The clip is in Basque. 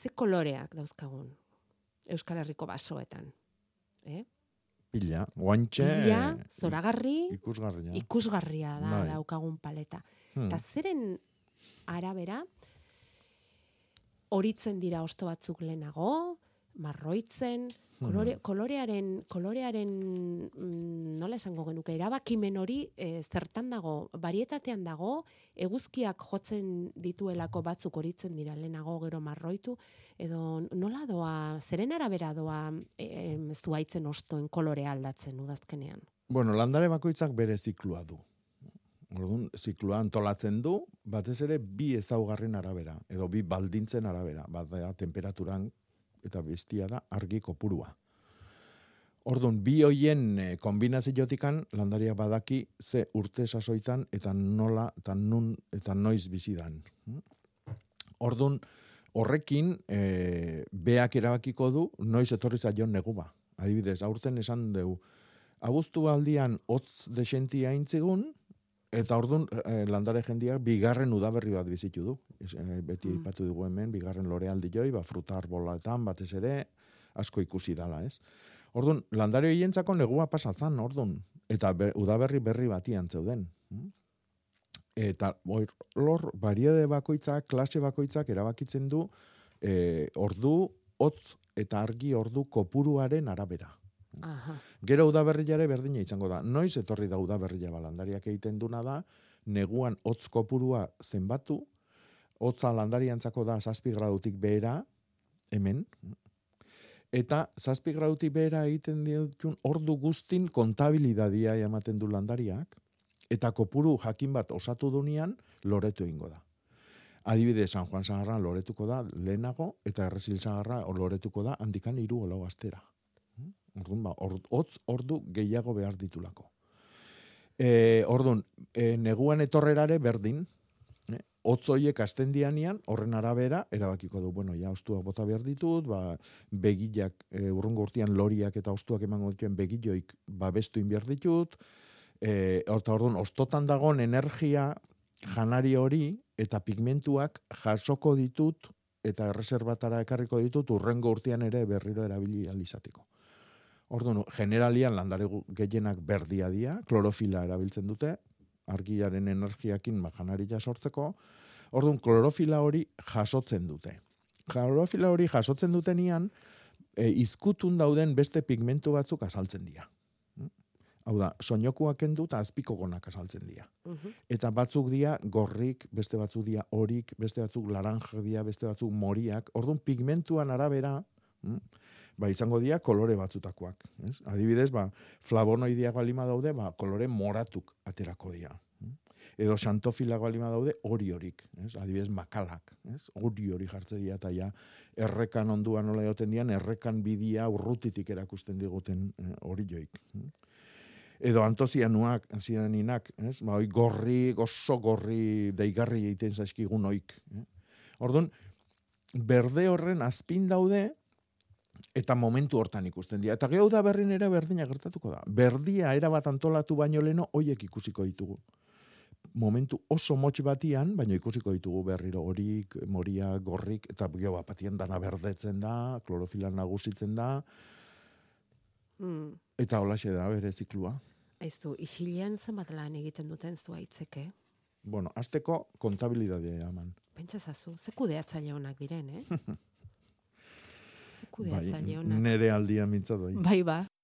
ze koloreak dauzkagun Euskal Herriko basoetan. Eh? Pila, guantxe, Pila, zoragarri, ikusgarria. ikusgarria da Bai. daukagun paleta. Hmm. Eta zeren arabera, horitzen dira osto batzuk lehenago, marroitzen, kolore, kolorearen, kolorearen mm, nola esango genuke, erabakimen hori e, zertan dago, barietatean dago, eguzkiak jotzen dituelako batzuk horitzen dira lehenago gero marroitu, edo nola doa, zeren arabera doa e, ez zuaitzen ostoen kolorea aldatzen udazkenean. Bueno, landare bakoitzak bere ziklua du. Orduan, ziklua antolatzen du, batez ere bi ezaugarren arabera, edo bi baldintzen arabera, bat da temperaturan eta bestia da argi kopurua. Orduan, bi hoien eh, kombinaziotikan landariak badaki ze urte sasoitan eta nola eta nun eta noiz bizidan. Orduan, horrekin e, beak erabakiko du noiz etorri zaion neguba. Adibidez, aurten esan dugu, abuztu aldian hotz desentia aintzigun, eta orduan e, landare jendiak bigarren udaberri bat bizitu du. E, beti Mm. aipatu dugu hemen, bigarren lorealdi joi, ba, fruta arbolaetan, batez ere, asko ikusi dala, ez? Orduan, landare hoientzako negua pasatzen, orduan, eta be, udaberri berri batian zeuden. Mm? Eta hor, lor, bariede bakoitzak, klase bakoitzak erabakitzen du e, ordu, hotz eta argi ordu kopuruaren arabera. Aha. Gero udaberriare berdina izango da. Noiz etorri da udaberria balandariak egiten duna da, neguan hotz kopurua zenbatu, hotza landariantzako da zazpi gradutik behera, hemen, eta zazpi gradutik behera egiten ditun ordu guztin kontabilidadia ematen du landariak, eta kopuru jakin bat osatu dunean loretu egingo da. Adibide, San Juan Sagarra loretuko da lehenago, eta Errezil Sagarra loretuko da handikan hiru olau astera. Orduan, ba, or, hotz ordu gehiago behar ditulako. E, orduan, e, neguan etorrerare berdin, eh? hotz hoiek azten dianian, horren arabera, erabakiko du, bueno, ja, ostuak bota behar ditut, ba, begillak, e, urrungo urtean loriak eta ostuak emango dituen begilloik babestu behar ditut, e, eta orduan, ostotan dagon energia janari hori eta pigmentuak jasoko ditut eta erreserbatara ekarriko ditut urrengo urtean ere berriro erabili alizateko. Orduan, generalian landare gehienak berdia dira, klorofila erabiltzen dute, argiaren energiakin ba, janaria sortzeko, orduan, klorofila hori jasotzen dute. Klorofila hori jasotzen dutenian, e, izkutun dauden beste pigmentu batzuk azaltzen dira. Hau da, soinokuak kendu eta azpiko gonak azaltzen dira. Mhm. Eta batzuk dira gorrik, beste batzuk dira horik, beste batzuk laranja dira, beste batzuk moriak. Orduan pigmentuan arabera, mm, ba izango dira kolore batzutakoak. Ez? Adibidez, ba, flavonoideak balima daude, ba, kolore moratuk aterako dira. Edo xantofilak balima daude, hori horik. Ez? Adibidez, makalak. Ez? Hori hori jartze dira, eta ja, errekan onduan nola joten dian, errekan bidia urrutitik erakusten diguten eh, mm. Edo antosianuak, zianinak, ez? Ba, oi gorri, oso gorri deigarri egiten zaizkigun oik. Eh? Orduan, berde horren azpin daude, eta momentu hortan ikusten dira. Eta gehu da berrin ere berdina gertatuko da. Berdia erabat antolatu baino leno, hoiek ikusiko ditugu. Momentu oso motx batian, baino ikusiko ditugu berriro horik, moria, gorrik, eta geho bat batian dana berdetzen da, klorofila nagusitzen da, Mm. eta holaxe da bere ziklua. Aizu, isilean zenbat lan egiten duten zuaitzeke? Bueno, azteko kontabilidadea eman. Pentsa zazu, ze kudeatzaile onak diren, eh? ze Bai, kudeatzaile onak. nere aldia mintzat bai. Bai, ba.